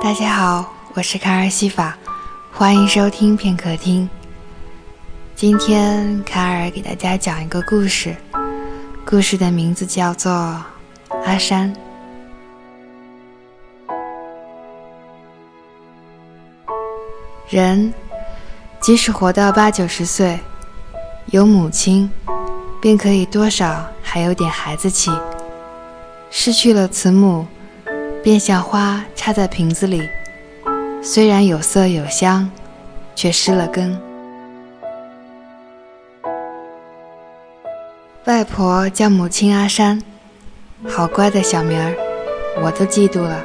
大家好，我是卡尔西法，欢迎收听片刻听。今天卡尔给大家讲一个故事，故事的名字叫做《阿山》。人即使活到八九十岁，有母亲，便可以多少还有点孩子气；失去了慈母，便像花插在瓶子里，虽然有色有香，却失了根。外婆叫母亲阿山，好乖的小名儿，我都嫉妒了。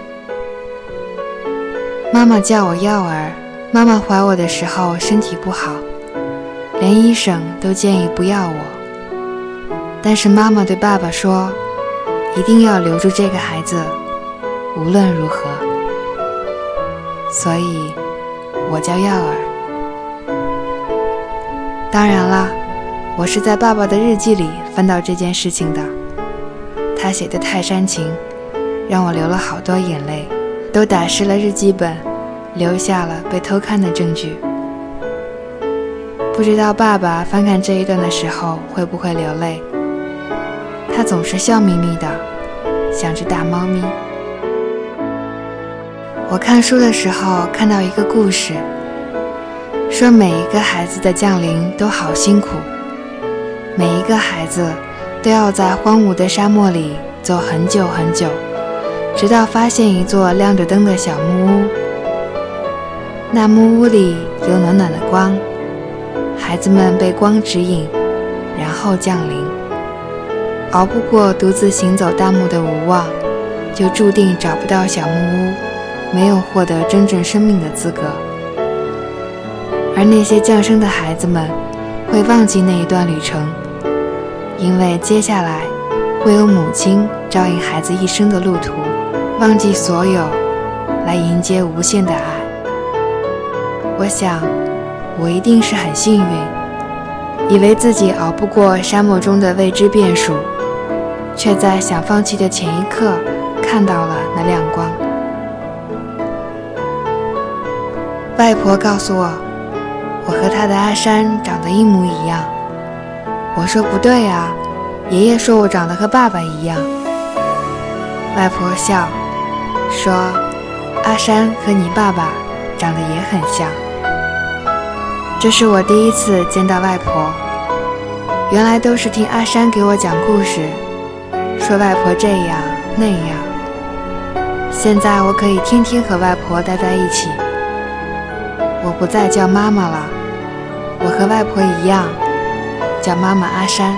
妈妈叫我耀儿，妈妈怀我的时候身体不好，连医生都建议不要我。但是妈妈对爸爸说，一定要留住这个孩子，无论如何。所以，我叫耀儿。当然了。我是在爸爸的日记里翻到这件事情的，他写的太煽情，让我流了好多眼泪，都打湿了日记本，留下了被偷看的证据。不知道爸爸翻看这一段的时候会不会流泪？他总是笑眯眯的，像只大猫咪。我看书的时候看到一个故事，说每一个孩子的降临都好辛苦。每一个孩子都要在荒芜的沙漠里走很久很久，直到发现一座亮着灯的小木屋。那木屋里有暖暖的光，孩子们被光指引，然后降临。熬不过独自行走大漠的无望，就注定找不到小木屋，没有获得真正生命的资格。而那些降生的孩子们，会忘记那一段旅程。因为接下来会有母亲照应孩子一生的路途，忘记所有，来迎接无限的爱。我想，我一定是很幸运，以为自己熬不过沙漠中的未知变数，却在想放弃的前一刻看到了那亮光。外婆告诉我，我和她的阿山长得一模一样。我说不对呀，爷爷说我长得和爸爸一样。外婆笑，说阿山和你爸爸长得也很像。这是我第一次见到外婆，原来都是听阿山给我讲故事，说外婆这样那样。现在我可以天天和外婆待在一起。不再叫妈妈了，我和外婆一样。叫妈妈阿山，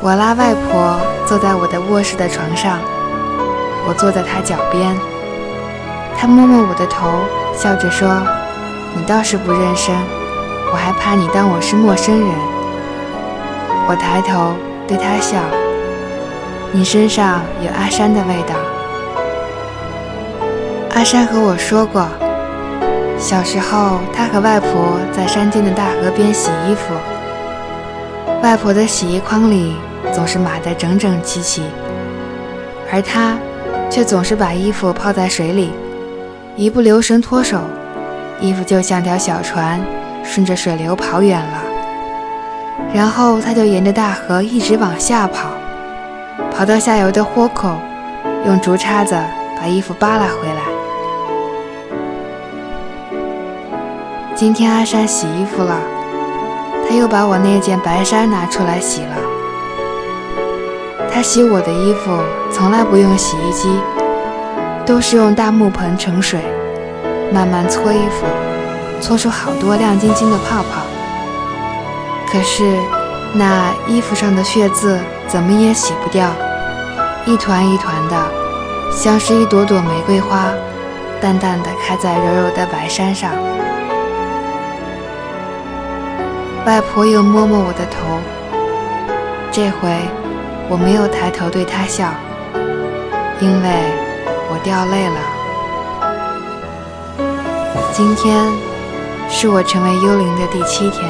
我拉外婆坐在我的卧室的床上，我坐在她脚边，她摸摸我的头，笑着说：“你倒是不认生，我还怕你当我是陌生人。”我抬头对她笑：“你身上有阿山的味道。”阿山和我说过，小时候他和外婆在山间的大河边洗衣服。外婆的洗衣筐里总是码得整整齐齐，而他却总是把衣服泡在水里，一不留神脱手，衣服就像条小船顺着水流跑远了。然后他就沿着大河一直往下跑，跑到下游的豁口，用竹叉子把衣服扒拉回来。今天阿山洗衣服了。他又把我那件白衫拿出来洗了。他洗我的衣服从来不用洗衣机，都是用大木盆盛水，慢慢搓衣服，搓出好多亮晶晶的泡泡。可是那衣服上的血渍怎么也洗不掉，一团一团的，像是一朵朵玫瑰花，淡淡的开在柔柔的白衫上。外婆又摸摸我的头，这回我没有抬头对她笑，因为我掉泪了。今天是我成为幽灵的第七天。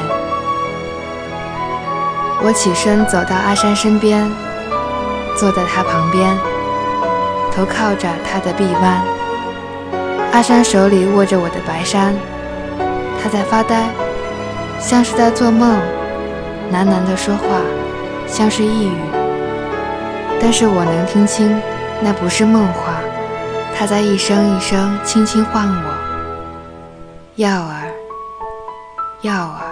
我起身走到阿山身边，坐在他旁边，头靠着他的臂弯，阿山手里握着我的白衫，他在发呆，像是在做梦，喃喃地说话，像是呓语。但是我能听清，那不是梦话，他在一声一声轻轻唤我：“耀儿，耀儿。”